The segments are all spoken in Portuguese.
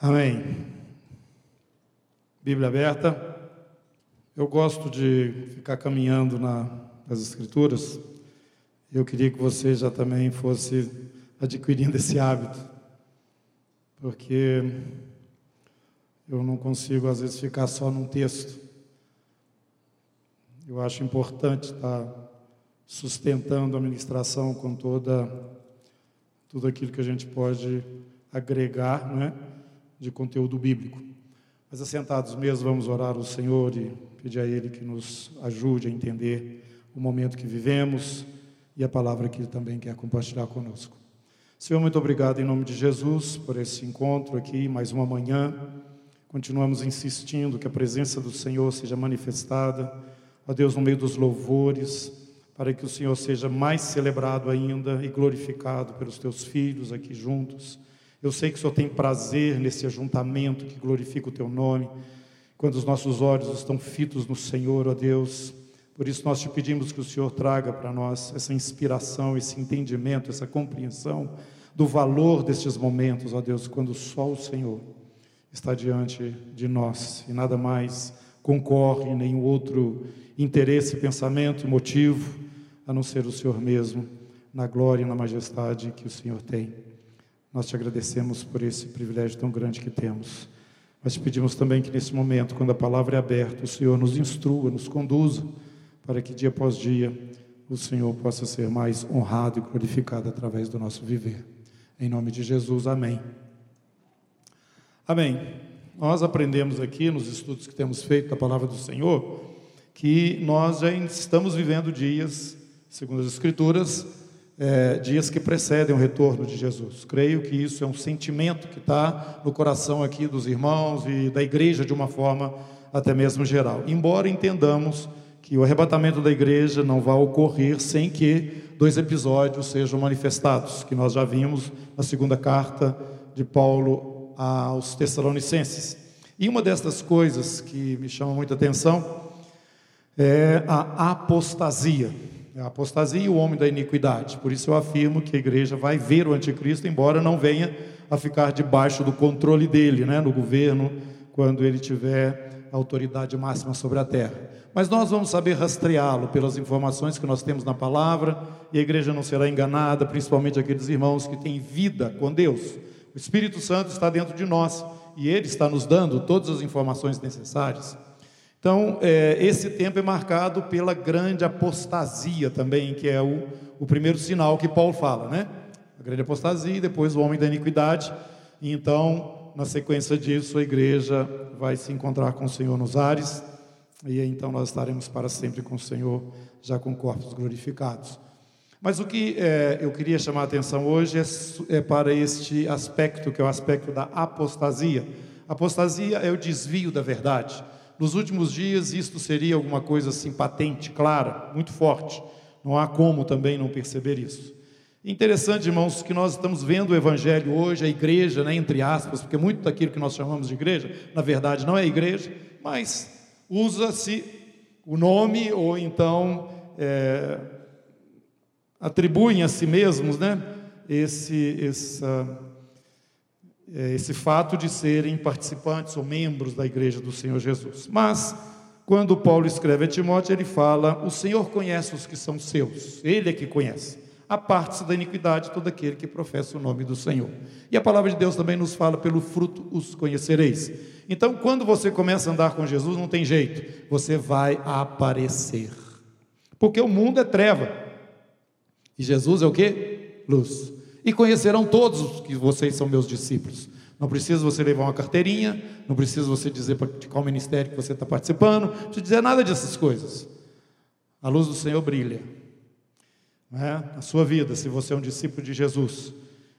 Amém. Bíblia aberta. Eu gosto de ficar caminhando na, nas Escrituras. Eu queria que você já também fosse adquirindo esse hábito, porque eu não consigo, às vezes, ficar só num texto. Eu acho importante estar sustentando a ministração com toda tudo aquilo que a gente pode agregar, não é? De conteúdo bíblico. Mas assentados mesmo, vamos orar ao Senhor e pedir a Ele que nos ajude a entender o momento que vivemos e a palavra que Ele também quer compartilhar conosco. Senhor, muito obrigado em nome de Jesus por esse encontro aqui, mais uma manhã. Continuamos insistindo que a presença do Senhor seja manifestada, ó Deus, no meio dos louvores, para que o Senhor seja mais celebrado ainda e glorificado pelos teus filhos aqui juntos. Eu sei que o Senhor tem prazer nesse ajuntamento que glorifica o teu nome, quando os nossos olhos estão fitos no Senhor, ó Deus. Por isso nós te pedimos que o Senhor traga para nós essa inspiração, esse entendimento, essa compreensão do valor destes momentos, ó Deus, quando só o Senhor está diante de nós e nada mais concorre, nenhum outro interesse, pensamento, motivo, a não ser o Senhor mesmo, na glória e na majestade que o Senhor tem. Nós te agradecemos por esse privilégio tão grande que temos. Mas te pedimos também que nesse momento, quando a palavra é aberta, o Senhor nos instrua, nos conduza, para que dia após dia o Senhor possa ser mais honrado e glorificado através do nosso viver. Em nome de Jesus, amém. Amém. Nós aprendemos aqui nos estudos que temos feito da palavra do Senhor que nós já estamos vivendo dias, segundo as Escrituras, é, dias que precedem o retorno de Jesus. Creio que isso é um sentimento que está no coração aqui dos irmãos e da igreja de uma forma até mesmo geral. Embora entendamos que o arrebatamento da igreja não vai ocorrer sem que dois episódios sejam manifestados, que nós já vimos na segunda carta de Paulo aos Tessalonicenses. E uma dessas coisas que me chama muita atenção é a apostasia. É a apostasia e o homem da iniquidade. Por isso eu afirmo que a igreja vai ver o anticristo, embora não venha a ficar debaixo do controle dele, né, no governo, quando ele tiver autoridade máxima sobre a terra. Mas nós vamos saber rastreá-lo pelas informações que nós temos na palavra, e a igreja não será enganada, principalmente aqueles irmãos que têm vida com Deus. O Espírito Santo está dentro de nós e ele está nos dando todas as informações necessárias. Então, é, esse tempo é marcado pela grande apostasia também, que é o, o primeiro sinal que Paulo fala, né? A grande apostasia e depois o homem da iniquidade. E então, na sequência disso, a igreja vai se encontrar com o Senhor nos ares, e então nós estaremos para sempre com o Senhor, já com corpos glorificados. Mas o que é, eu queria chamar a atenção hoje é, é para este aspecto, que é o aspecto da apostasia. Apostasia é o desvio da verdade. Nos últimos dias, isto seria alguma coisa assim patente, clara, muito forte. Não há como também não perceber isso. Interessante, irmãos, que nós estamos vendo o Evangelho hoje, a igreja, né, entre aspas, porque muito daquilo que nós chamamos de igreja, na verdade não é igreja, mas usa-se o nome ou então é, atribuem a si mesmos né, esse, essa, esse fato de serem participantes ou membros da igreja do Senhor Jesus. Mas, quando Paulo escreve a Timóteo, ele fala: O Senhor conhece os que são seus, Ele é que conhece. Aparte-se da iniquidade todo aquele que professa o nome do Senhor. E a palavra de Deus também nos fala: pelo fruto os conhecereis. Então, quando você começa a andar com Jesus, não tem jeito, você vai aparecer. Porque o mundo é treva. E Jesus é o que? Luz e conhecerão todos que vocês são meus discípulos. Não precisa você levar uma carteirinha, não precisa você dizer de qual ministério que você está participando, não precisa dizer nada dessas coisas. A luz do Senhor brilha é? na sua vida, se você é um discípulo de Jesus.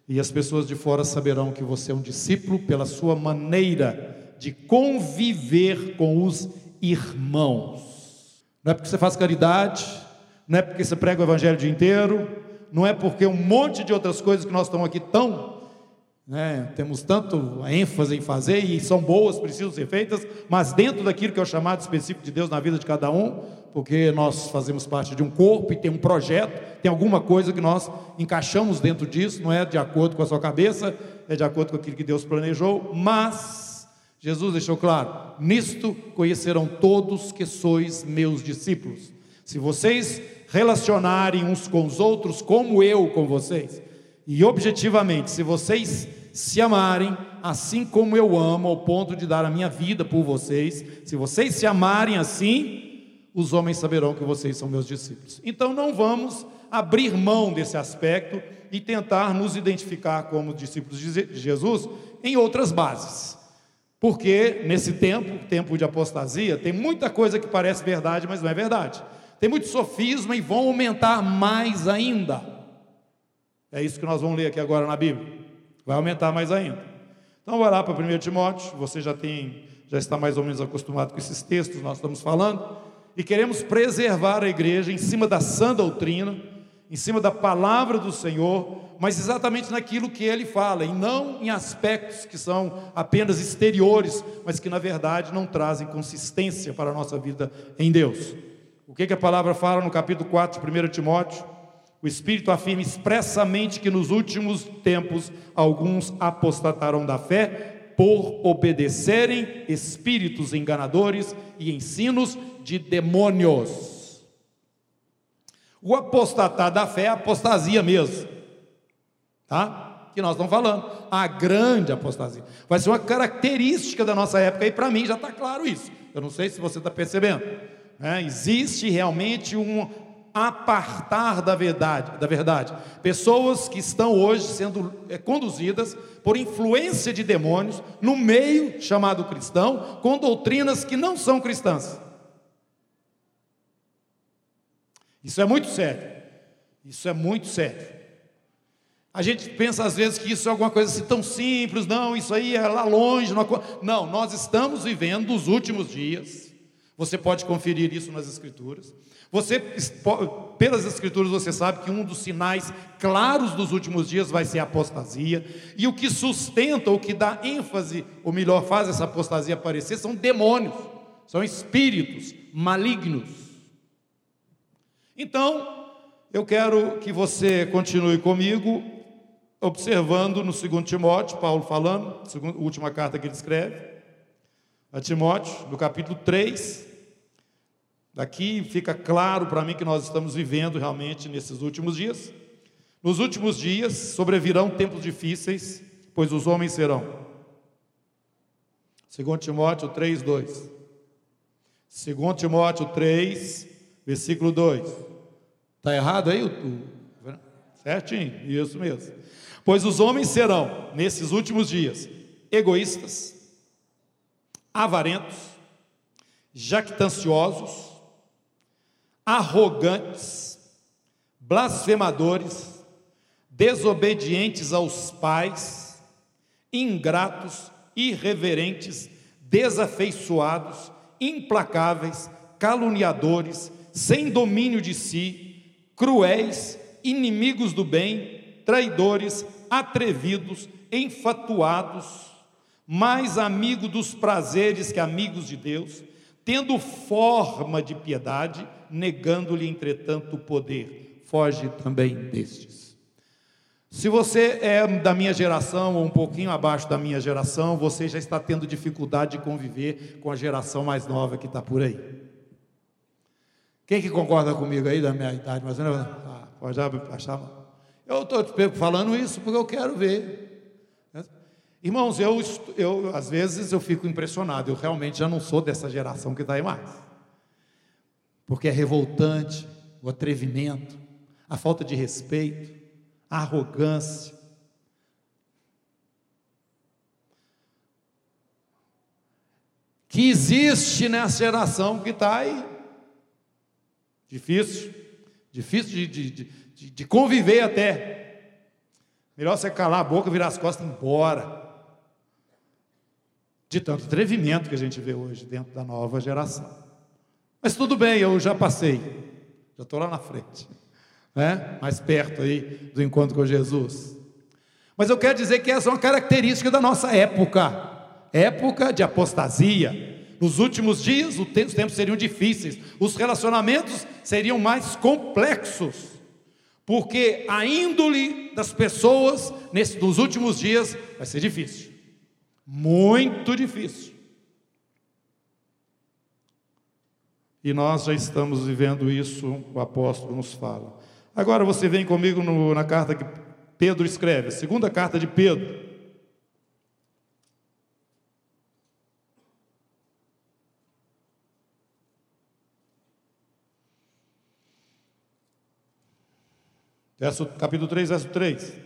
E as pessoas de fora saberão que você é um discípulo pela sua maneira de conviver com os irmãos. Não é porque você faz caridade, não é porque você prega o evangelho o dia inteiro, não é porque um monte de outras coisas que nós estamos aqui tão né? temos tanto ênfase em fazer e são boas, precisam ser feitas, mas dentro daquilo que é o chamado específico de Deus na vida de cada um, porque nós fazemos parte de um corpo e tem um projeto, tem alguma coisa que nós encaixamos dentro disso, não é de acordo com a sua cabeça, é de acordo com aquilo que Deus planejou, mas Jesus deixou claro: nisto conhecerão todos que sois meus discípulos. Se vocês relacionarem uns com os outros como eu com vocês, e objetivamente, se vocês se amarem assim como eu amo, ao ponto de dar a minha vida por vocês, se vocês se amarem assim, os homens saberão que vocês são meus discípulos. Então não vamos abrir mão desse aspecto e tentar nos identificar como discípulos de Jesus em outras bases. Porque nesse tempo, tempo de apostasia, tem muita coisa que parece verdade, mas não é verdade. Tem muito sofisma e vão aumentar mais ainda. É isso que nós vamos ler aqui agora na Bíblia. Vai aumentar mais ainda. Então vai lá para 1 Timóteo, você já tem, já está mais ou menos acostumado com esses textos nós estamos falando, e queremos preservar a igreja em cima da sã doutrina, em cima da palavra do Senhor, mas exatamente naquilo que ele fala, e não em aspectos que são apenas exteriores, mas que na verdade não trazem consistência para a nossa vida em Deus. O que, que a palavra fala no capítulo 4 de 1 Timóteo? O Espírito afirma expressamente que nos últimos tempos alguns apostatarão da fé por obedecerem espíritos enganadores e ensinos de demônios. O apostatar da fé é apostasia mesmo, tá? Que nós estamos falando, a grande apostasia. Vai ser uma característica da nossa época e para mim já está claro isso. Eu não sei se você está percebendo. É, existe realmente um, apartar da verdade, da verdade. Pessoas que estão hoje sendo é, conduzidas por influência de demônios no meio chamado cristão, com doutrinas que não são cristãs. Isso é muito sério. Isso é muito sério. A gente pensa às vezes que isso é alguma coisa assim tão simples, não, isso aí é lá longe. Não, não nós estamos vivendo os últimos dias. Você pode conferir isso nas Escrituras. Você, pelas Escrituras, você sabe que um dos sinais claros dos últimos dias vai ser a apostasia, e o que sustenta, o que dá ênfase, ou melhor, faz essa apostasia aparecer, são demônios, são espíritos malignos. Então, eu quero que você continue comigo, observando no 2 Timóteo, Paulo falando, última carta que ele escreve, a Timóteo, no capítulo 3, Daqui fica claro para mim que nós estamos vivendo realmente nesses últimos dias. Nos últimos dias sobrevirão tempos difíceis, pois os homens serão. 2 Timóteo 3, 2. 2 Timóteo 3, versículo 2. Está errado aí? Certinho, isso mesmo. Pois os homens serão, nesses últimos dias, egoístas, avarentos, jactanciosos, arrogantes, blasfemadores, desobedientes aos pais, ingratos, irreverentes, desafeiçoados, implacáveis, caluniadores, sem domínio de si, cruéis, inimigos do bem, traidores, atrevidos, enfatuados, mais amigos dos prazeres que amigos de Deus, tendo forma de piedade, negando-lhe, entretanto, o poder. Foge também destes. Se você é da minha geração ou um pouquinho abaixo da minha geração, você já está tendo dificuldade de conviver com a geração mais nova que está por aí. Quem que concorda comigo aí da minha idade? Mas ah, pode achar. Eu estou falando isso porque eu quero ver Irmãos, eu, eu às vezes eu fico impressionado, eu realmente já não sou dessa geração que está aí mais. Porque é revoltante o atrevimento, a falta de respeito, a arrogância. Que existe nessa geração que está aí. Difícil, difícil de, de, de, de conviver até. Melhor você calar a boca, virar as costas e ir embora de tanto atrevimento que a gente vê hoje dentro da nova geração. Mas tudo bem, eu já passei, já estou lá na frente, né? mais perto aí do encontro com Jesus. Mas eu quero dizer que essa é uma característica da nossa época época de apostasia. Nos últimos dias, os tempos seriam difíceis, os relacionamentos seriam mais complexos, porque a índole das pessoas nesse, nos últimos dias vai ser difícil, muito difícil. E nós já estamos vivendo isso, o apóstolo nos fala. Agora você vem comigo no, na carta que Pedro escreve, segunda carta de Pedro. Verso, capítulo 3, verso 3.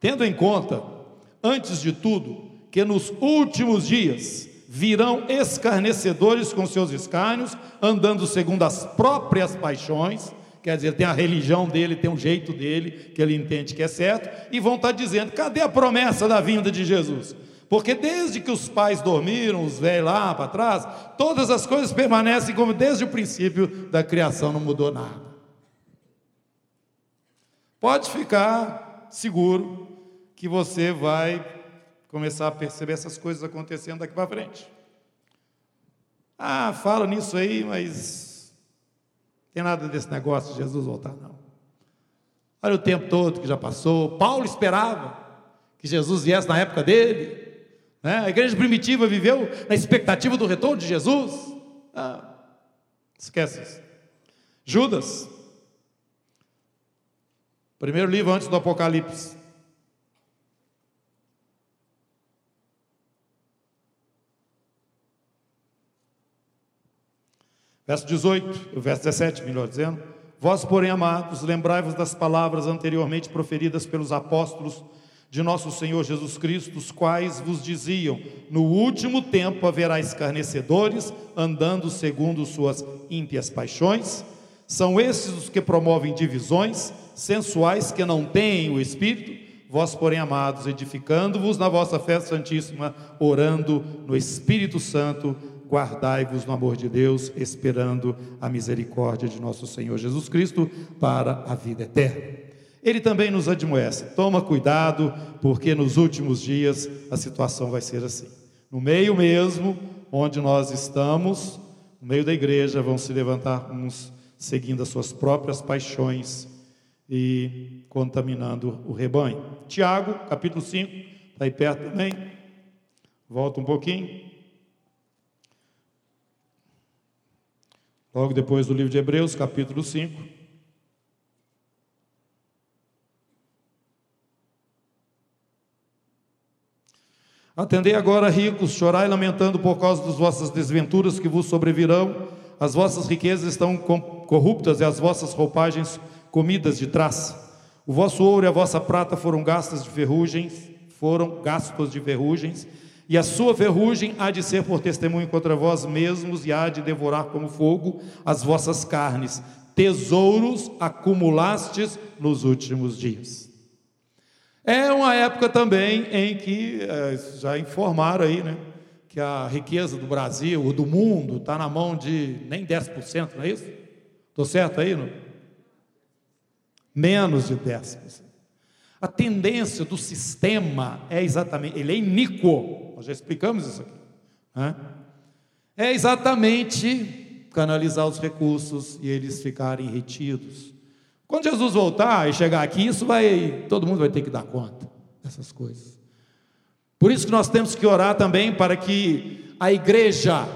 Tendo em conta, antes de tudo, que nos últimos dias virão escarnecedores com seus escárnios, andando segundo as próprias paixões, quer dizer, tem a religião dele, tem um jeito dele, que ele entende que é certo, e vão estar dizendo: cadê a promessa da vinda de Jesus? Porque desde que os pais dormiram, os velhos lá para trás, todas as coisas permanecem como desde o princípio da criação, não mudou nada. Pode ficar seguro que você vai começar a perceber essas coisas acontecendo daqui para frente. Ah, fala nisso aí, mas tem nada desse negócio de Jesus voltar, não. Olha o tempo todo que já passou. Paulo esperava que Jesus viesse na época dele. Né? A igreja primitiva viveu na expectativa do retorno de Jesus. Ah, esquece isso. Judas, Primeiro livro antes do Apocalipse. Verso 18, o verso 17, melhor dizendo. Vós, porém, amados, lembrai-vos das palavras anteriormente proferidas pelos apóstolos de nosso Senhor Jesus Cristo, os quais vos diziam: No último tempo haverá escarnecedores, andando segundo suas ímpias paixões. São esses os que promovem divisões, sensuais que não têm o Espírito, vós, porém, amados, edificando-vos na vossa fé santíssima, orando no Espírito Santo, guardai-vos no amor de Deus, esperando a misericórdia de nosso Senhor Jesus Cristo para a vida eterna. Ele também nos admoece: toma cuidado, porque nos últimos dias a situação vai ser assim. No meio mesmo onde nós estamos, no meio da igreja, vão se levantar uns seguindo as suas próprias paixões e contaminando o rebanho. Tiago, capítulo 5, está aí perto também. Volta um pouquinho. Logo depois do livro de Hebreus, capítulo 5. Atendei agora, ricos, chorai lamentando por causa das vossas desventuras que vos sobrevirão. As vossas riquezas estão corruptas e as vossas roupagens comidas de traça. O vosso ouro e a vossa prata foram gastas de ferrugens, foram gastos de ferrugens, e a sua ferrugem há de ser por testemunho contra vós mesmos e há de devorar como fogo as vossas carnes. Tesouros acumulastes nos últimos dias. É uma época também em que, é, já informaram aí, né, que a riqueza do Brasil, ou do mundo, está na mão de nem 10%, não é isso? Estou certo aí? Não? menos de 10%. A tendência do sistema é exatamente, ele é iníquo, nós já explicamos isso aqui. Né? É exatamente canalizar os recursos e eles ficarem retidos. Quando Jesus voltar e chegar aqui, isso vai, todo mundo vai ter que dar conta dessas coisas. Por isso que nós temos que orar também para que a igreja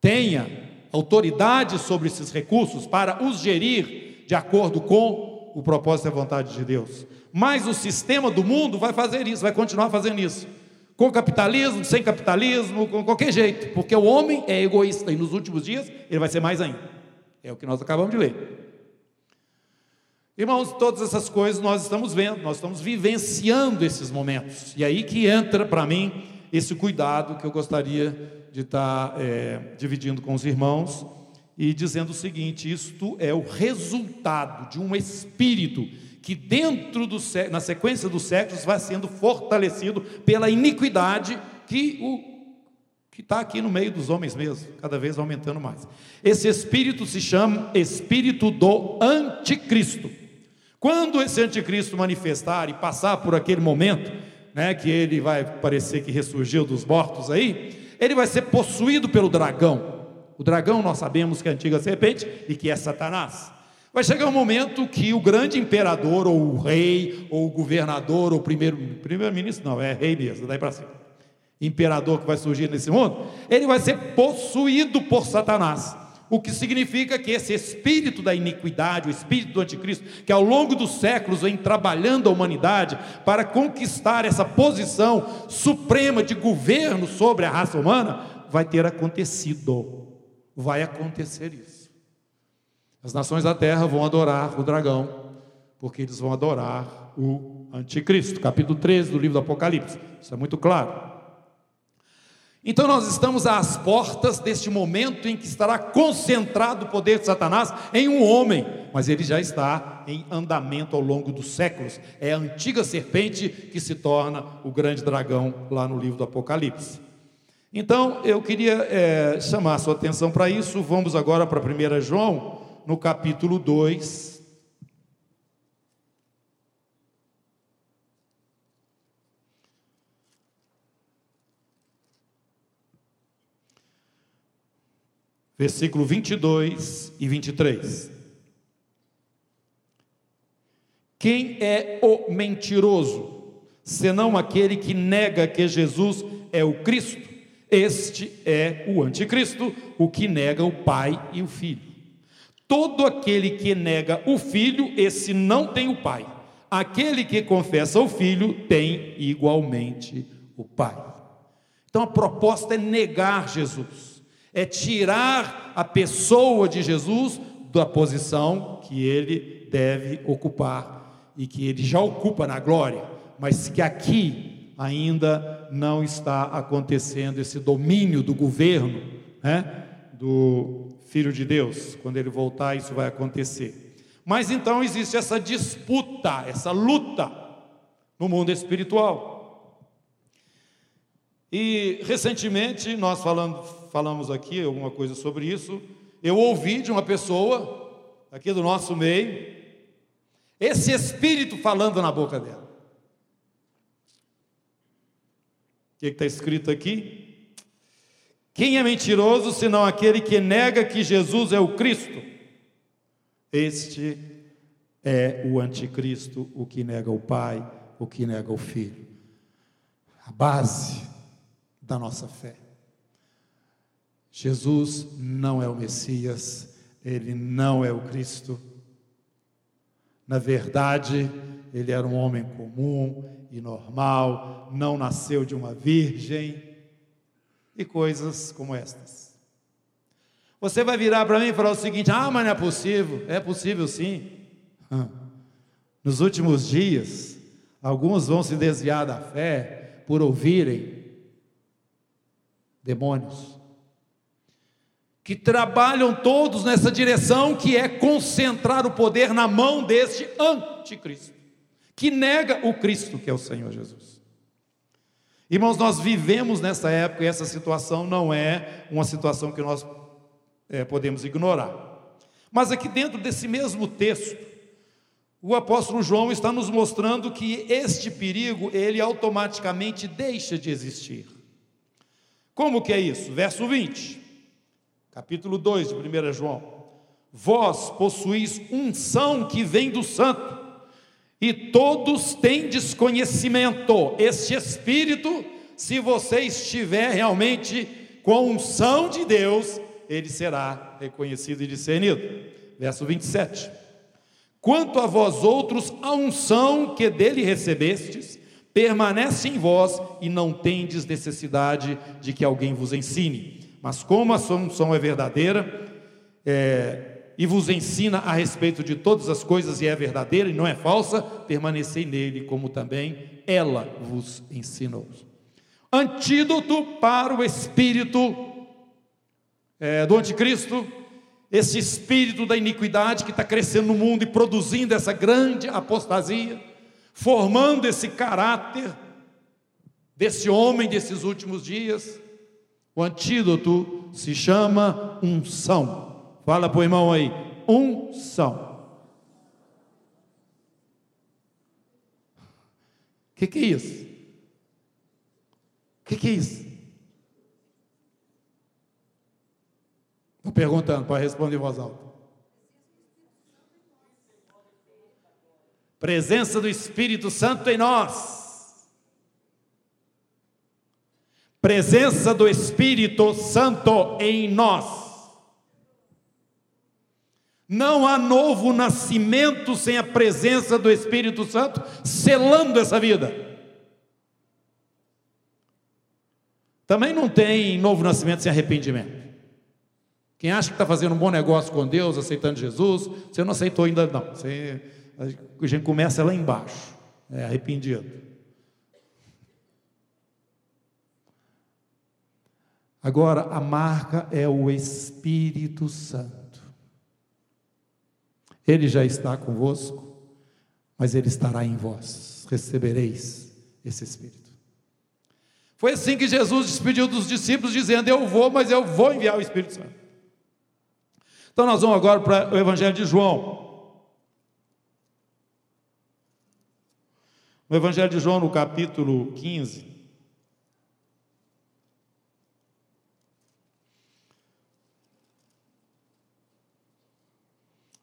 tenha autoridade sobre esses recursos para os gerir de acordo com o propósito e a vontade de Deus. Mas o sistema do mundo vai fazer isso, vai continuar fazendo isso. Com capitalismo, sem capitalismo, com qualquer jeito, porque o homem é egoísta e nos últimos dias ele vai ser mais ainda. É o que nós acabamos de ler. Irmãos, todas essas coisas nós estamos vendo, nós estamos vivenciando esses momentos. E aí que entra para mim esse cuidado que eu gostaria de estar é, dividindo com os irmãos e dizendo o seguinte: isto é o resultado de um espírito que, dentro do na sequência dos séculos, vai sendo fortalecido pela iniquidade que o que está aqui no meio dos homens mesmo, cada vez aumentando mais. Esse espírito se chama espírito do anticristo. Quando esse anticristo manifestar e passar por aquele momento, né, que ele vai parecer que ressurgiu dos mortos aí, ele vai ser possuído pelo dragão. O dragão nós sabemos que é a antiga serpente e que é Satanás. Vai chegar um momento que o grande imperador, ou o rei, ou o governador, ou o primeiro, primeiro-ministro, não, é rei mesmo, daí para cima. Imperador que vai surgir nesse mundo, ele vai ser possuído por Satanás. O que significa que esse espírito da iniquidade, o espírito do anticristo, que ao longo dos séculos vem trabalhando a humanidade para conquistar essa posição suprema de governo sobre a raça humana, vai ter acontecido. Vai acontecer isso. As nações da terra vão adorar o dragão, porque eles vão adorar o anticristo. Capítulo 13 do livro do Apocalipse. Isso é muito claro. Então nós estamos às portas deste momento em que estará concentrado o poder de Satanás em um homem, mas ele já está em andamento ao longo dos séculos. É a antiga serpente que se torna o grande dragão lá no livro do Apocalipse. Então eu queria é, chamar a sua atenção para isso. Vamos agora para 1 João, no capítulo 2, versículo 22 e 23. Quem é o mentiroso, senão aquele que nega que Jesus é o Cristo? Este é o anticristo, o que nega o Pai e o Filho. Todo aquele que nega o Filho, esse não tem o Pai. Aquele que confessa o Filho tem igualmente o Pai. Então a proposta é negar Jesus é tirar a pessoa de Jesus da posição que ele deve ocupar e que ele já ocupa na glória, mas que aqui ainda não está acontecendo esse domínio do governo, né, do Filho de Deus. Quando ele voltar, isso vai acontecer. Mas então existe essa disputa, essa luta no mundo espiritual. E recentemente nós falando, falamos aqui alguma coisa sobre isso. Eu ouvi de uma pessoa aqui do nosso meio esse espírito falando na boca dela. O que está escrito aqui? Quem é mentiroso senão aquele que nega que Jesus é o Cristo? Este é o anticristo, o que nega o Pai, o que nega o Filho. A base da nossa fé. Jesus não é o Messias, ele não é o Cristo. Na verdade, ele era um homem comum e normal, não nasceu de uma virgem e coisas como estas. Você vai virar para mim e falar o seguinte: ah, mas não é possível. É possível sim. Nos últimos dias, alguns vão se desviar da fé por ouvirem demônios, que trabalham todos nessa direção que é concentrar o poder na mão deste anticristo, que nega o Cristo que é o Senhor Jesus. Irmãos, nós vivemos nessa época e essa situação não é uma situação que nós é, podemos ignorar. Mas aqui dentro desse mesmo texto, o apóstolo João está nos mostrando que este perigo, ele automaticamente deixa de existir. Como que é isso? Verso 20, capítulo 2 de 1 João. Vós possuís unção que vem do santo, e todos têm desconhecimento. Este espírito, se você estiver realmente com unção de Deus, ele será reconhecido e discernido. Verso 27. Quanto a vós outros, a unção que dele recebestes, permanece em vós e não tendes necessidade de que alguém vos ensine. Mas como a unção é verdadeira é, e vos ensina a respeito de todas as coisas e é verdadeira e não é falsa, permanecei nele, como também ela vos ensinou. Antídoto para o espírito é, do anticristo, esse espírito da iniquidade que está crescendo no mundo e produzindo essa grande apostasia formando esse caráter desse homem desses últimos dias. O antídoto se chama unção. Fala para o irmão aí, unção. que, que é isso? O que, que é isso? Estou perguntando para responder em voz alta. Presença do Espírito Santo em nós. Presença do Espírito Santo em nós. Não há novo nascimento sem a presença do Espírito Santo selando essa vida. Também não tem novo nascimento sem arrependimento. Quem acha que está fazendo um bom negócio com Deus, aceitando Jesus, você não aceitou ainda não. Você, a gente começa lá embaixo, é arrependido. Agora, a marca é o Espírito Santo. Ele já está convosco, mas ele estará em vós. Recebereis esse Espírito. Foi assim que Jesus despediu dos discípulos, dizendo: Eu vou, mas eu vou enviar o Espírito Santo. Então nós vamos agora para o Evangelho de João. No Evangelho de João, no capítulo 15.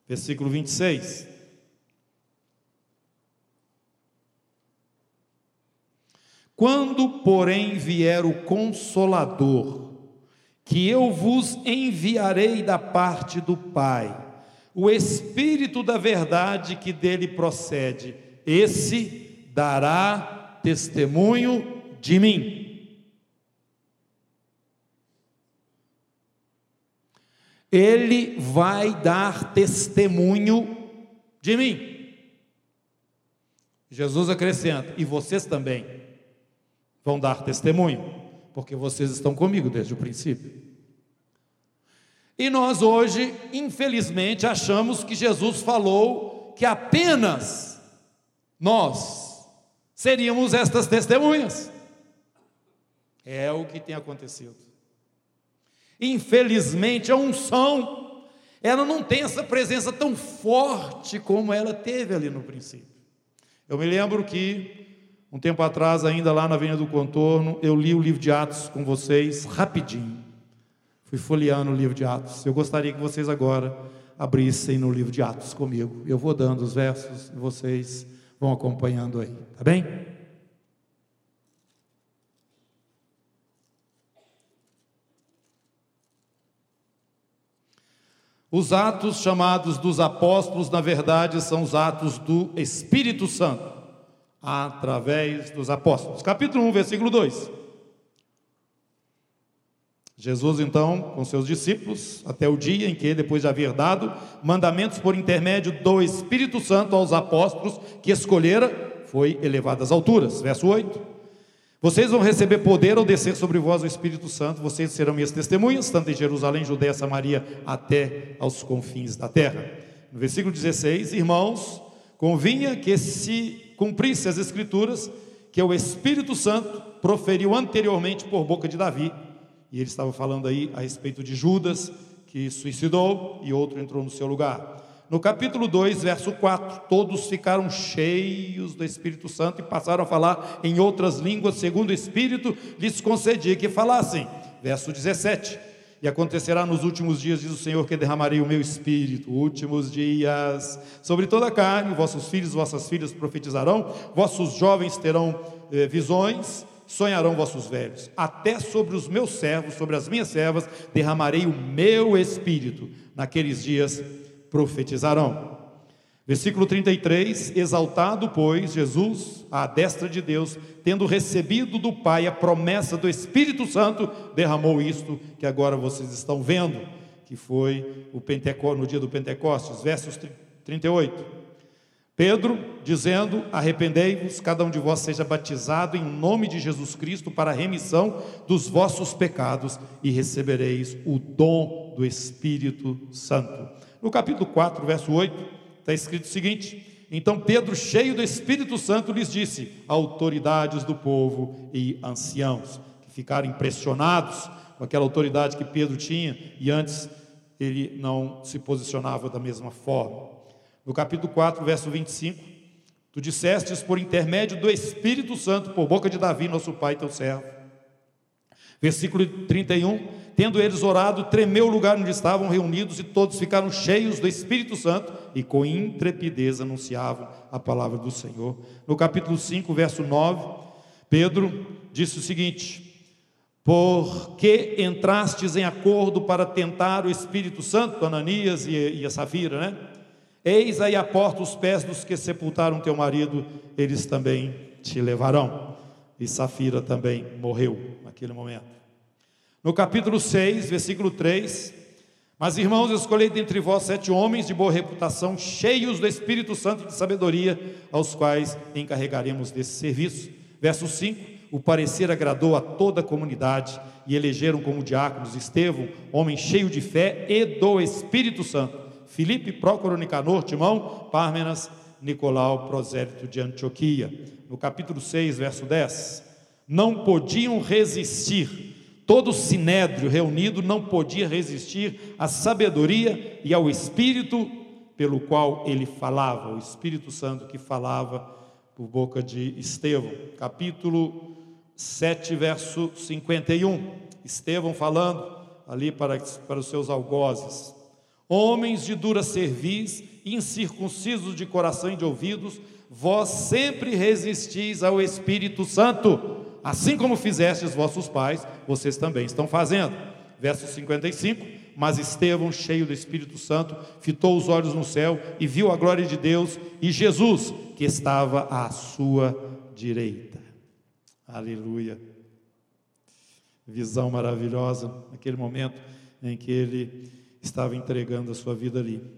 Versículo 26. Quando, porém, vier o Consolador, que eu vos enviarei da parte do Pai, o Espírito da verdade que dele procede, esse dará testemunho de mim. Ele vai dar testemunho de mim. Jesus acrescenta: e vocês também vão dar testemunho, porque vocês estão comigo desde o princípio. E nós hoje, infelizmente, achamos que Jesus falou que apenas nós seríamos estas testemunhas. É o que tem acontecido. Infelizmente, a unção, ela não tem essa presença tão forte como ela teve ali no princípio. Eu me lembro que, um tempo atrás, ainda lá na Avenida do Contorno, eu li o livro de Atos com vocês, rapidinho. Fui folheando o livro de Atos. Eu gostaria que vocês agora abrissem no livro de Atos comigo. Eu vou dando os versos e vocês vão acompanhando aí, tá bem? Os atos chamados dos apóstolos, na verdade, são os atos do Espírito Santo, através dos apóstolos. Capítulo 1, versículo 2. Jesus, então, com seus discípulos, até o dia em que, depois de haver dado mandamentos por intermédio do Espírito Santo aos apóstolos que escolhera, foi elevado às alturas. Verso 8. Vocês vão receber poder ao descer sobre vós o Espírito Santo, vocês serão minhas testemunhas, tanto em Jerusalém, Judéia, Samaria, até aos confins da terra. No versículo 16, irmãos, convinha que se cumprisse as Escrituras, que o Espírito Santo proferiu anteriormente por boca de Davi, e ele estava falando aí a respeito de Judas, que suicidou e outro entrou no seu lugar. No capítulo 2, verso 4, todos ficaram cheios do Espírito Santo e passaram a falar em outras línguas, segundo o Espírito lhes concedia que falassem. Verso 17. E acontecerá nos últimos dias, diz o Senhor, que derramarei o meu espírito, últimos dias, sobre toda a carne, vossos filhos, vossas filhas profetizarão, vossos jovens terão eh, visões, sonharão vossos velhos. Até sobre os meus servos, sobre as minhas servas, derramarei o meu espírito. Naqueles dias profetizarão. Versículo 33: Exaltado, pois, Jesus, à destra de Deus, tendo recebido do Pai a promessa do Espírito Santo, derramou isto que agora vocês estão vendo, que foi o no dia do Pentecostes, versos 38. Pedro dizendo: Arrependei-vos, cada um de vós seja batizado em nome de Jesus Cristo para a remissão dos vossos pecados e recebereis o dom do Espírito Santo. No capítulo 4, verso 8, está escrito o seguinte: Então Pedro, cheio do Espírito Santo, lhes disse: autoridades do povo e anciãos, que ficaram impressionados com aquela autoridade que Pedro tinha e antes ele não se posicionava da mesma forma. No capítulo 4, verso 25, Tu dissestes por intermédio do Espírito Santo, por boca de Davi, nosso pai, teu servo. Versículo 31: Tendo eles orado, tremeu o lugar onde estavam reunidos, e todos ficaram cheios do Espírito Santo e com intrepidez anunciavam a palavra do Senhor. No capítulo 5, verso 9, Pedro disse o seguinte: Porque entrastes em acordo para tentar o Espírito Santo, Ananias e, a Safira, né? Eis aí a porta os pés dos que sepultaram teu marido, eles também te levarão. E Safira também morreu naquele momento. No capítulo 6, versículo 3, mas irmãos, escolhei dentre vós sete homens de boa reputação, cheios do Espírito Santo e de sabedoria, aos quais encarregaremos desse serviço. Verso 5: O parecer agradou a toda a comunidade e elegeram como diáconos Estevão, homem cheio de fé e do Espírito Santo Filipe, Prócoro, Nicanor, Timão, Pármenas, Nicolau, prosélito de Antioquia. No capítulo 6, verso 10. Não podiam resistir, todo sinédrio reunido não podia resistir à sabedoria e ao Espírito pelo qual ele falava, o Espírito Santo que falava por boca de Estevão. Capítulo 7, verso 51. Estevão falando ali para, para os seus algozes. Homens de dura cerviz, incircuncisos de coração e de ouvidos, vós sempre resistis ao Espírito Santo, assim como fizestes vossos pais, vocês também estão fazendo. Verso 55: Mas Estevão, cheio do Espírito Santo, fitou os olhos no céu e viu a glória de Deus e Jesus, que estava à sua direita. Aleluia. Visão maravilhosa, naquele momento em que ele estava entregando a sua vida ali.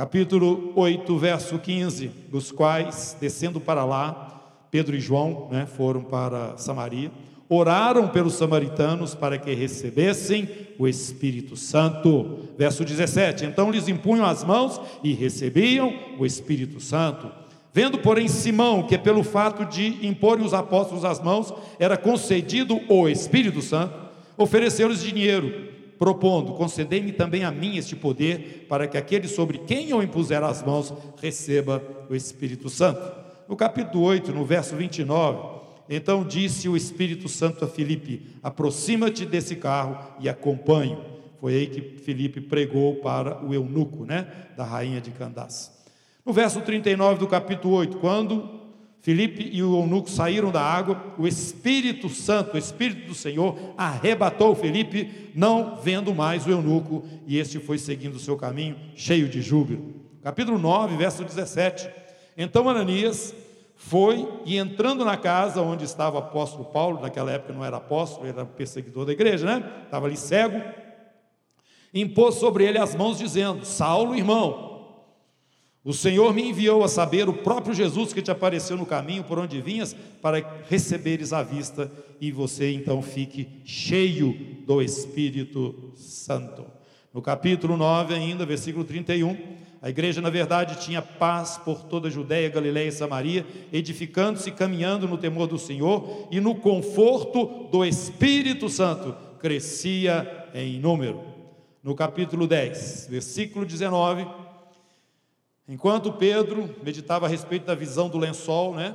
Capítulo 8, verso 15, dos quais, descendo para lá, Pedro e João né, foram para Samaria, oraram pelos samaritanos para que recebessem o Espírito Santo. Verso 17: Então lhes impunham as mãos e recebiam o Espírito Santo. Vendo, porém, Simão que pelo fato de imporem os apóstolos as mãos era concedido o Espírito Santo, ofereceu-lhes dinheiro propondo: concedei-me também a mim este poder, para que aquele sobre quem eu impuser as mãos receba o Espírito Santo. No capítulo 8, no verso 29, então disse o Espírito Santo a Filipe: aproxima-te desse carro e acompanhe. Foi aí que Filipe pregou para o eunuco, né, da rainha de Candás. No verso 39 do capítulo 8, quando Filipe e o eunuco saíram da água, o Espírito Santo, o Espírito do Senhor, arrebatou Filipe, não vendo mais o eunuco, e este foi seguindo o seu caminho, cheio de júbilo. Capítulo 9, verso 17. Então Ananias foi e entrando na casa onde estava o apóstolo Paulo, naquela época não era apóstolo, era perseguidor da igreja, né? Estava ali cego, impôs sobre ele as mãos, dizendo: Saulo, irmão, o Senhor me enviou a saber o próprio Jesus que te apareceu no caminho por onde vinhas, para receberes a vista e você então fique cheio do Espírito Santo. No capítulo 9, ainda, versículo 31, a igreja, na verdade, tinha paz por toda a Judéia, Galiléia e Samaria, edificando-se e caminhando no temor do Senhor e no conforto do Espírito Santo, crescia em número. No capítulo 10, versículo 19 Enquanto Pedro meditava a respeito da visão do lençol, né?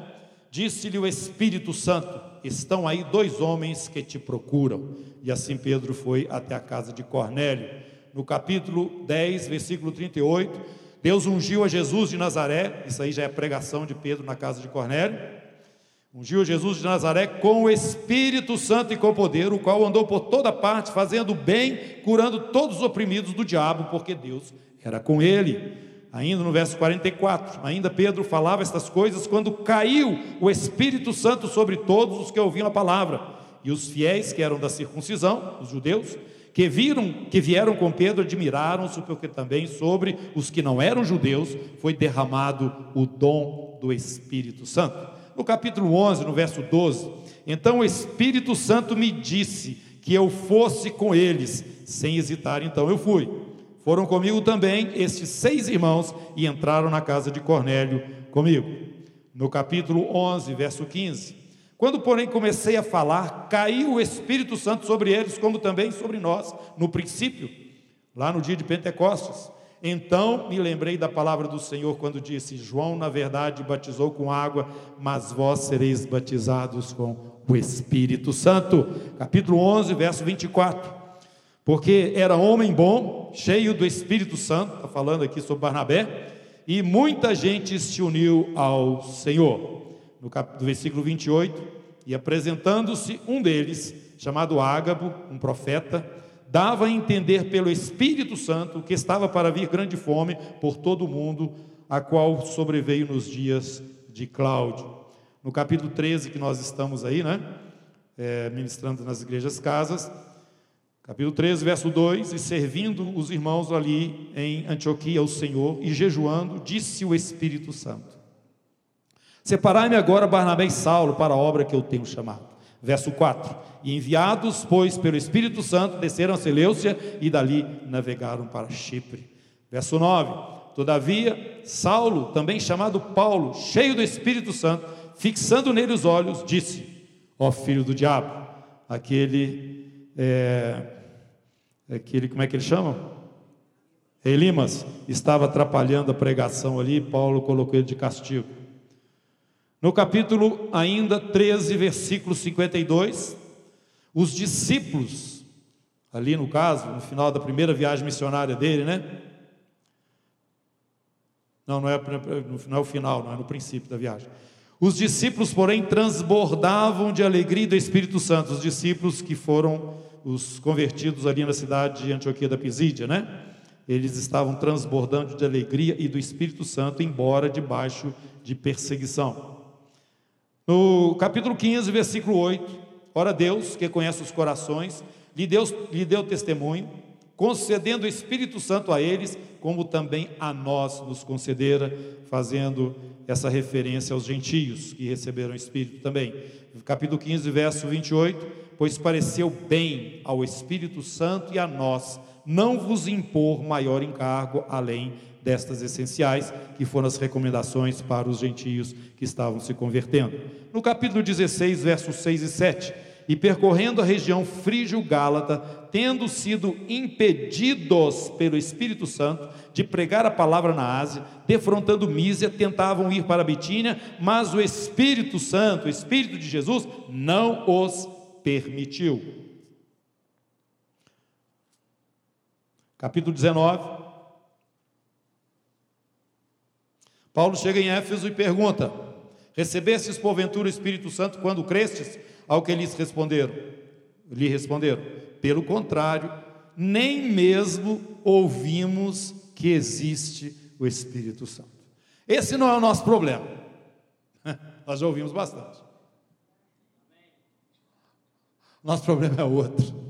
Disse-lhe o Espírito Santo: Estão aí dois homens que te procuram. E assim Pedro foi até a casa de Cornélio. No capítulo 10, versículo 38, Deus ungiu a Jesus de Nazaré, isso aí já é pregação de Pedro na casa de Cornélio. Ungiu Jesus de Nazaré com o Espírito Santo e com poder, o qual andou por toda parte, fazendo bem, curando todos os oprimidos do diabo, porque Deus era com ele. Ainda no verso 44, ainda Pedro falava estas coisas quando caiu o Espírito Santo sobre todos os que ouviam a palavra. E os fiéis que eram da circuncisão, os judeus, que viram, que vieram com Pedro, admiraram-se porque também sobre os que não eram judeus foi derramado o dom do Espírito Santo. No capítulo 11, no verso 12, então o Espírito Santo me disse que eu fosse com eles, sem hesitar, então eu fui. Foram comigo também estes seis irmãos e entraram na casa de Cornélio comigo. No capítulo 11, verso 15. Quando, porém, comecei a falar, caiu o Espírito Santo sobre eles, como também sobre nós, no princípio, lá no dia de Pentecostes. Então me lembrei da palavra do Senhor quando disse: João, na verdade, batizou com água, mas vós sereis batizados com o Espírito Santo. Capítulo 11, verso 24. Porque era homem bom, cheio do Espírito Santo, está falando aqui sobre Barnabé, e muita gente se uniu ao Senhor. No, cap... no versículo 28, e apresentando-se um deles, chamado Ágabo, um profeta, dava a entender pelo Espírito Santo que estava para vir grande fome por todo o mundo, a qual sobreveio nos dias de Cláudio. No capítulo 13 que nós estamos aí, né? É, ministrando nas igrejas casas, capítulo 13, verso 2: E servindo os irmãos ali em Antioquia ao Senhor e jejuando, disse o Espírito Santo: Separai-me agora Barnabé e Saulo para a obra que eu tenho chamado. Verso 4: E enviados, pois, pelo Espírito Santo, desceram a Seleucia e dali navegaram para Chipre. Verso 9: Todavia, Saulo, também chamado Paulo, cheio do Espírito Santo, fixando nele os olhos, disse: Ó filho do diabo, aquele, é, aquele, como é que ele chama? Elimas, estava atrapalhando a pregação ali, Paulo colocou ele de castigo. No capítulo ainda 13, versículo 52, os discípulos, ali no caso, no final da primeira viagem missionária dele, né? Não, não é, não é o final, não é no princípio da viagem. Os discípulos, porém, transbordavam de alegria do Espírito Santo, os discípulos que foram os convertidos ali na cidade de Antioquia da Pisídia, né? Eles estavam transbordando de alegria e do Espírito Santo, embora debaixo de perseguição. No capítulo 15, versículo 8, ora Deus, que conhece os corações, lhe deu, lhe deu testemunho, concedendo o Espírito Santo a eles, como também a nós nos concedera, fazendo essa referência aos gentios que receberam o Espírito também. Capítulo 15, verso 28, pois pareceu bem ao Espírito Santo e a nós não vos impor maior encargo além destas essenciais, que foram as recomendações para os gentios que estavam se convertendo. No capítulo 16, versos 6 e 7, e percorrendo a região frígio-gálata, tendo sido impedidos pelo Espírito Santo de pregar a palavra na Ásia, defrontando Mísia, tentavam ir para Bitínia, mas o Espírito Santo, o Espírito de Jesus, não os permitiu. Capítulo 19, Paulo chega em Éfeso e pergunta: Recebestes porventura o Espírito Santo quando crestes? Ao que eles responderam, lhe responderam: Pelo contrário, nem mesmo ouvimos que existe o Espírito Santo. Esse não é o nosso problema. Nós já ouvimos bastante. Nosso problema é outro.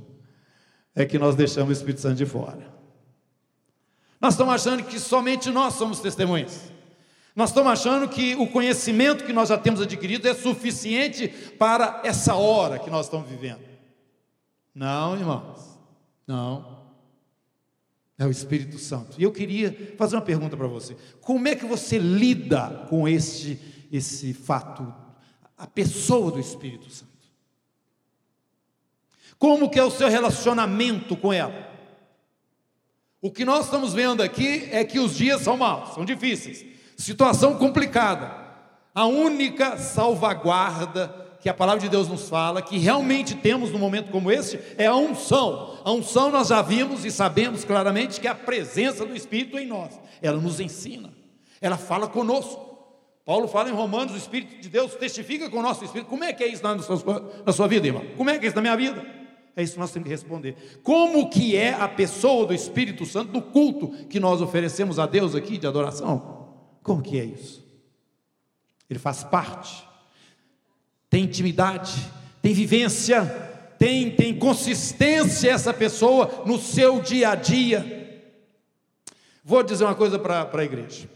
É que nós deixamos o Espírito Santo de fora. Nós estamos achando que somente nós somos testemunhas. Nós estamos achando que o conhecimento que nós já temos adquirido é suficiente para essa hora que nós estamos vivendo. Não, irmãos, não. É o Espírito Santo. E eu queria fazer uma pergunta para você: como é que você lida com este, esse fato, a pessoa do Espírito Santo? Como que é o seu relacionamento com ela? O que nós estamos vendo aqui é que os dias são maus, são difíceis. Situação complicada. A única salvaguarda que a palavra de Deus nos fala, que realmente temos num momento como esse, é a unção. A unção nós já vimos e sabemos claramente que é a presença do Espírito em nós. Ela nos ensina, ela fala conosco. Paulo fala em Romanos, o Espírito de Deus testifica com o nosso Espírito. Como é que é isso na sua, na sua vida, irmão? Como é que é isso na minha vida? É isso que nós temos que responder. Como que é a pessoa do Espírito Santo no culto que nós oferecemos a Deus aqui de adoração? Como que é isso? Ele faz parte, tem intimidade, tem vivência, tem, tem consistência essa pessoa no seu dia a dia. Vou dizer uma coisa para a igreja.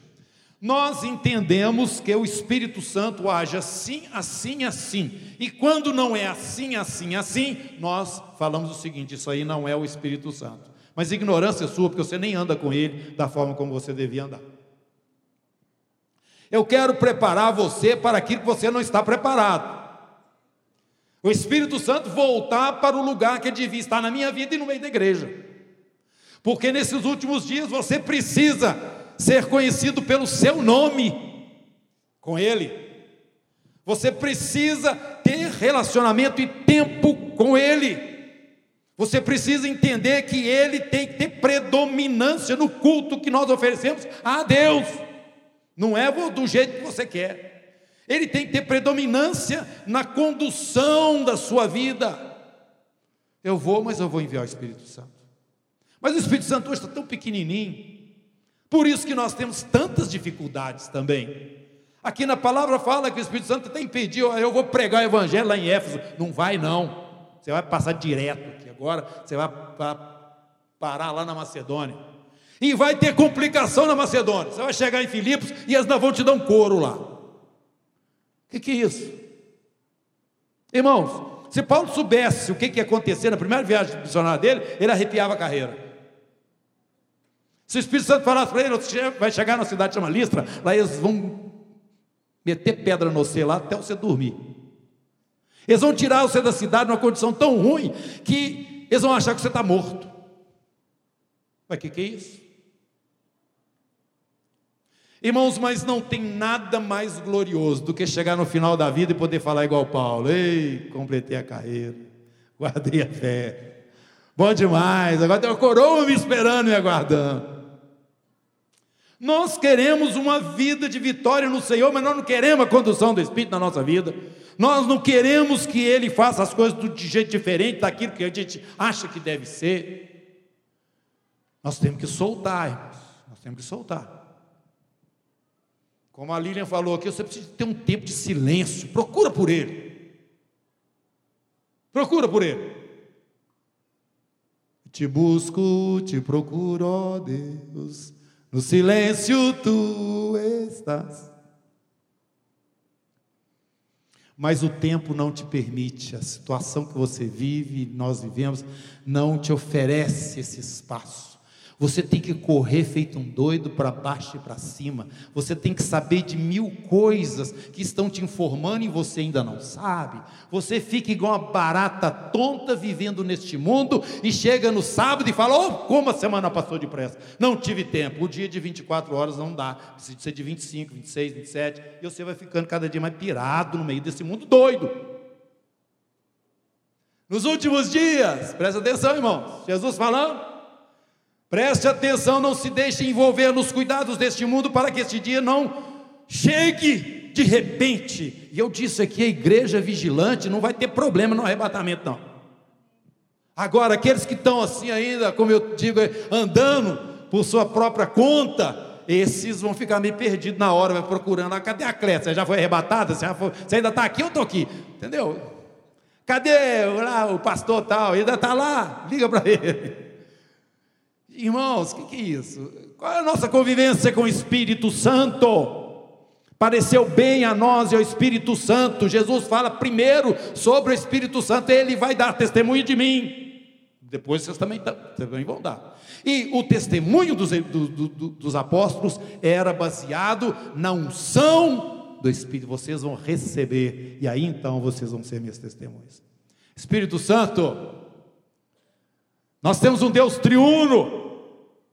Nós entendemos que o Espírito Santo age assim, assim, assim. E quando não é assim, assim, assim, nós falamos o seguinte: isso aí não é o Espírito Santo. Mas ignorância sua, porque você nem anda com ele da forma como você devia andar. Eu quero preparar você para aquilo que você não está preparado. O Espírito Santo voltar para o lugar que devia estar na minha vida e no meio da igreja. Porque nesses últimos dias você precisa ser conhecido pelo seu nome com Ele. Você precisa ter relacionamento e tempo com Ele. Você precisa entender que Ele tem que ter predominância no culto que nós oferecemos a Deus. Não é do jeito que você quer. Ele tem que ter predominância na condução da sua vida. Eu vou, mas eu vou enviar o Espírito Santo. Mas o Espírito Santo hoje está tão pequenininho. Por isso que nós temos tantas dificuldades também. Aqui na palavra fala que o Espírito Santo até impediu, eu vou pregar o evangelho lá em Éfeso. Não vai não. Você vai passar direto aqui agora, você vai parar lá na Macedônia. E vai ter complicação na Macedônia. Você vai chegar em Filipos e eles não vão te dar um couro lá. O que, que é isso? Irmãos, se Paulo soubesse o que, que ia acontecer na primeira viagem missionária dele, ele arrepiava a carreira. Se o Espírito Santo falasse para ele, vai chegar na cidade chama Listra, lá eles vão meter pedra no você lá até você dormir. Eles vão tirar você da cidade numa condição tão ruim que eles vão achar que você está morto. Mas o que, que é isso? Irmãos, mas não tem nada mais glorioso do que chegar no final da vida e poder falar igual Paulo: Ei, completei a carreira, guardei a fé. Bom demais, agora tem uma coroa me esperando e aguardando. Nós queremos uma vida de vitória no Senhor, mas nós não queremos a condução do Espírito na nossa vida. Nós não queremos que Ele faça as coisas de jeito diferente daquilo que a gente acha que deve ser. Nós temos que soltar, irmãos. Nós temos que soltar. Como a Lilian falou aqui, você precisa ter um tempo de silêncio. Procura por Ele. Procura por Ele. Te busco, te procuro, ó Deus no silêncio tu estás. Mas o tempo não te permite, a situação que você vive, nós vivemos, não te oferece esse espaço. Você tem que correr feito um doido para baixo e para cima. Você tem que saber de mil coisas que estão te informando e você ainda não sabe. Você fica igual uma barata tonta vivendo neste mundo e chega no sábado e fala: Oh, como a semana passou depressa. Não tive tempo. O dia de 24 horas não dá. Precisa ser de 25, 26, 27. E você vai ficando cada dia mais pirado no meio desse mundo doido. Nos últimos dias, presta atenção, irmãos. Jesus falando. Preste atenção, não se deixe envolver nos cuidados deste mundo para que este dia não chegue de repente. E eu disse aqui, a igreja vigilante não vai ter problema no arrebatamento, não. Agora, aqueles que estão assim ainda, como eu digo, andando por sua própria conta, esses vão ficar meio perdidos na hora, vai procurando. Ah, cadê a Clécia? Você já foi arrebatada? Você, foi... Você ainda está aqui ou estou aqui? Entendeu? Cadê lá, o pastor tal? Ainda está lá? Liga para ele. Irmãos, o que, que é isso? Qual é a nossa convivência com o Espírito Santo? Pareceu bem a nós e ao Espírito Santo. Jesus fala primeiro sobre o Espírito Santo, ele vai dar testemunho de mim. Depois vocês também, também vão dar. E o testemunho dos, do, do, dos apóstolos era baseado na unção do Espírito. Vocês vão receber, e aí então vocês vão ser minhas testemunhas. Espírito Santo, nós temos um Deus triuno.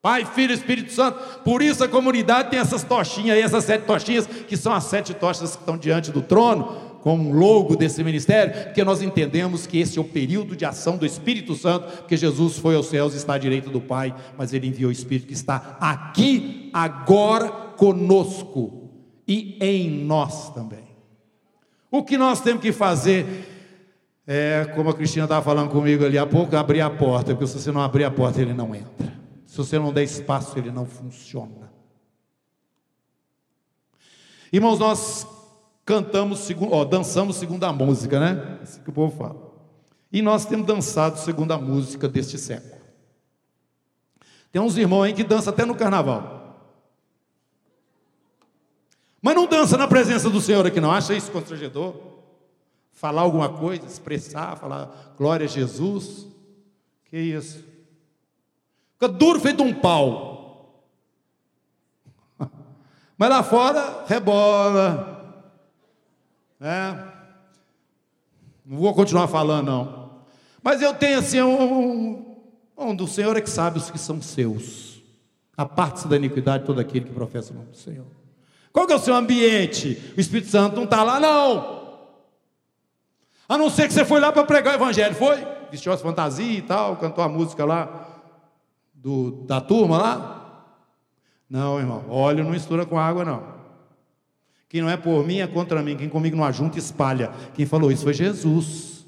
Pai, Filho e Espírito Santo. Por isso a comunidade tem essas tochinhas aí, essas sete tochinhas, que são as sete tochas que estão diante do trono, como logo desse ministério, porque nós entendemos que esse é o período de ação do Espírito Santo, porque Jesus foi aos céus e está à direita do Pai, mas ele enviou o Espírito que está aqui, agora, conosco e em nós também. O que nós temos que fazer é, como a Cristina estava falando comigo ali há pouco, abrir a porta, porque se você não abrir a porta, ele não entra. Se você não der espaço, ele não funciona. Irmãos, nós cantamos, ó, dançamos segundo a música, né? É assim que o povo fala. E nós temos dançado segundo a música deste século. Tem uns irmãos aí que dançam até no carnaval. Mas não dança na presença do Senhor aqui, não. Acha isso constrangedor? Falar alguma coisa, expressar, falar glória a Jesus. Que isso? Fica duro feito um pau. Mas lá fora, rebola. É. Não vou continuar falando, não. Mas eu tenho assim um, Bom, do Senhor é que sabe os que são seus. Aparte-se da iniquidade todo aquele que professa o nome do Senhor. Qual que é o seu ambiente? O Espírito Santo não está lá, não. A não ser que você foi lá para pregar o evangelho, foi? Vestiu as fantasias e tal, cantou a música lá do, da turma lá? Não, irmão, óleo não mistura com água, não. Quem não é por mim é contra mim, quem comigo não ajunta, espalha. Quem falou isso foi Jesus.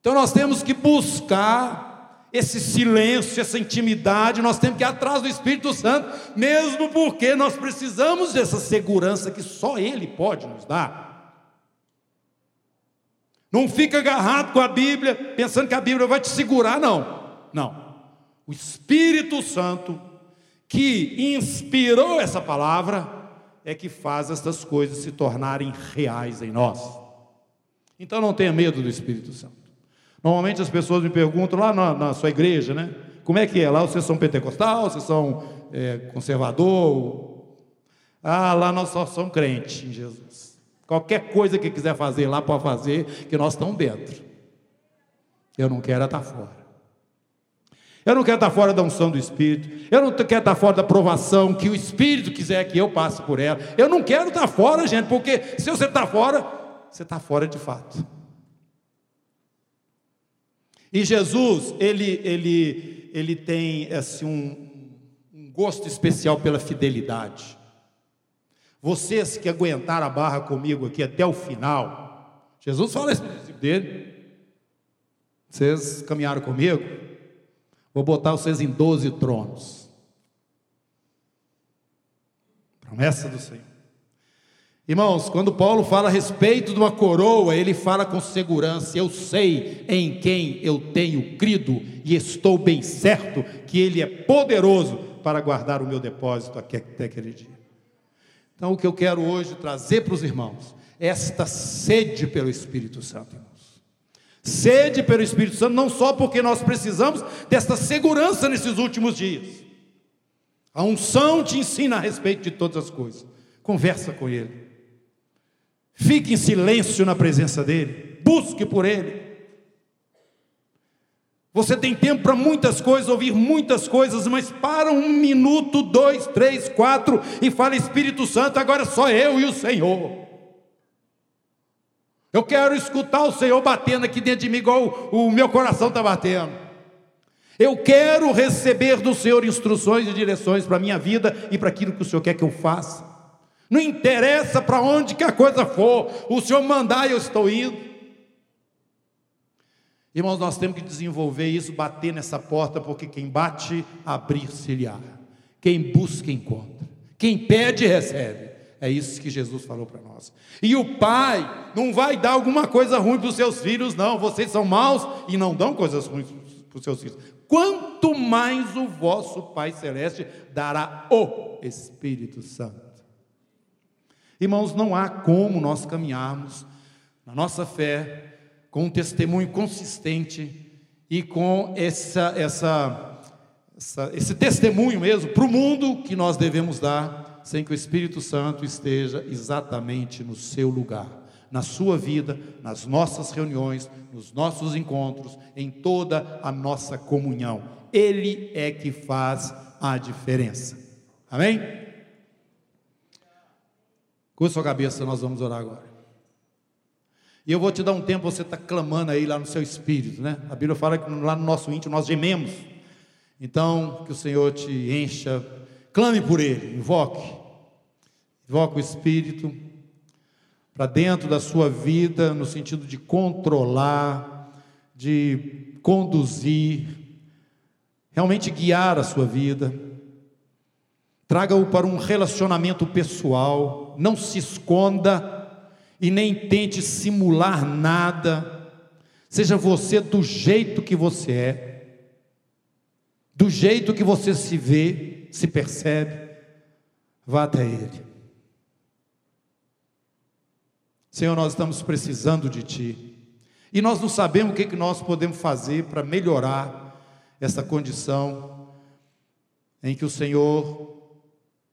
Então nós temos que buscar esse silêncio, essa intimidade, nós temos que ir atrás do Espírito Santo, mesmo porque nós precisamos dessa segurança que só Ele pode nos dar. Não fica agarrado com a Bíblia, pensando que a Bíblia vai te segurar, não. Não. O Espírito Santo, que inspirou essa palavra, é que faz essas coisas se tornarem reais em nós. Então não tenha medo do Espírito Santo. Normalmente as pessoas me perguntam lá na, na sua igreja, né? Como é que é? Lá vocês são pentecostal, vocês são é, conservador? Ah, lá nós só somos crentes em Jesus. Qualquer coisa que quiser fazer lá, pode fazer, que nós estamos dentro. Eu não quero estar fora. Eu não quero estar fora da unção do Espírito. Eu não quero estar fora da aprovação que o Espírito quiser que eu passe por ela. Eu não quero estar fora, gente, porque se você está fora, você está fora de fato. E Jesus, ele, ele, ele tem assim, um, um gosto especial pela fidelidade. Vocês que aguentaram a barra comigo aqui até o final, Jesus fala esse princípio dele. Vocês caminharam comigo, vou botar vocês em doze tronos. Promessa do Senhor. Irmãos, quando Paulo fala a respeito de uma coroa, ele fala com segurança: eu sei em quem eu tenho crido e estou bem certo que ele é poderoso para guardar o meu depósito até aquele dia. Então, o que eu quero hoje trazer para os irmãos é esta sede pelo Espírito Santo, irmãos. Sede pelo Espírito Santo, não só porque nós precisamos desta segurança nesses últimos dias. A unção te ensina a respeito de todas as coisas. Conversa com ele. Fique em silêncio na presença dEle. Busque por Ele. Você tem tempo para muitas coisas, ouvir muitas coisas, mas para um minuto, dois, três, quatro e fala: Espírito Santo, agora só eu e o Senhor. Eu quero escutar o Senhor batendo aqui dentro de mim, igual o, meu coração está batendo. Eu quero receber do Senhor instruções e direções para a minha vida e para aquilo que o Senhor quer que eu faça. Não interessa para onde que a coisa for, o Senhor mandar eu estou indo. Irmãos, nós temos que desenvolver isso, bater nessa porta, porque quem bate, abrir-se-lhe-á. Quem busca, encontra. Quem pede, recebe. É isso que Jesus falou para nós. E o pai não vai dar alguma coisa ruim para os seus filhos, não. Vocês são maus e não dão coisas ruins para os seus filhos. Quanto mais o vosso Pai Celeste dará o Espírito Santo. Irmãos, não há como nós caminharmos na nossa fé com um testemunho consistente e com essa, essa, essa esse testemunho mesmo para o mundo que nós devemos dar, sem que o Espírito Santo esteja exatamente no seu lugar, na sua vida, nas nossas reuniões, nos nossos encontros, em toda a nossa comunhão. Ele é que faz a diferença. Amém? Curva sua cabeça, nós vamos orar agora. E eu vou te dar um tempo, você está clamando aí lá no seu espírito, né? A Bíblia fala que lá no nosso íntimo nós gememos. Então, que o Senhor te encha, clame por Ele, invoque. Invoque o Espírito para dentro da sua vida, no sentido de controlar, de conduzir, realmente guiar a sua vida. Traga-o para um relacionamento pessoal não se esconda e nem tente simular nada. Seja você do jeito que você é, do jeito que você se vê, se percebe, vá até Ele. Senhor, nós estamos precisando de Ti. E nós não sabemos o que, que nós podemos fazer para melhorar essa condição em que o Senhor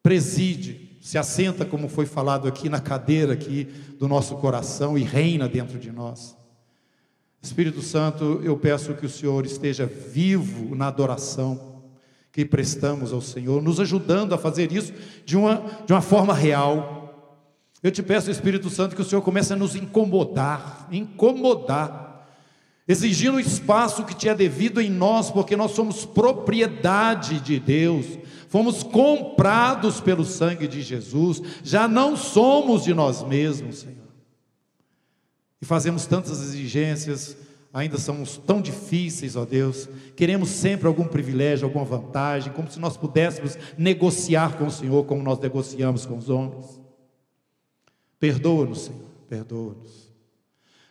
preside se assenta, como foi falado aqui, na cadeira aqui do nosso coração e reina dentro de nós. Espírito Santo, eu peço que o Senhor esteja vivo na adoração que prestamos ao Senhor, nos ajudando a fazer isso de uma, de uma forma real. Eu te peço, Espírito Santo, que o Senhor comece a nos incomodar, incomodar, exigindo o espaço que te é devido em nós, porque nós somos propriedade de Deus, fomos comprados pelo sangue de Jesus, já não somos de nós mesmos, Senhor. E fazemos tantas exigências, ainda somos tão difíceis, ó Deus. Queremos sempre algum privilégio, alguma vantagem, como se nós pudéssemos negociar com o Senhor como nós negociamos com os homens. Perdoa-nos, Senhor, perdoa-nos.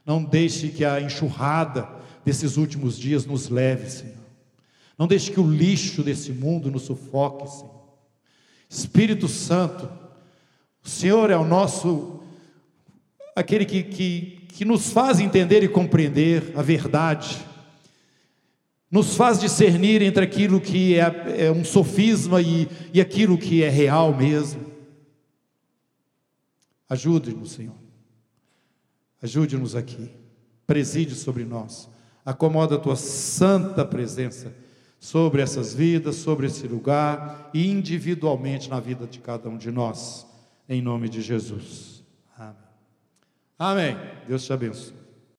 Não deixe que a enxurrada desses últimos dias nos leve, Senhor. Não deixe que o lixo desse mundo nos sufoque, Senhor. Espírito Santo, o Senhor é o nosso, aquele que, que que nos faz entender e compreender a verdade, nos faz discernir entre aquilo que é, é um sofisma e, e aquilo que é real mesmo. Ajude-nos, Senhor. Ajude-nos aqui. Preside sobre nós. Acomoda a tua santa presença sobre essas vidas, sobre esse lugar e individualmente na vida de cada um de nós. Em nome de Jesus. Amém. Deus te abençoe.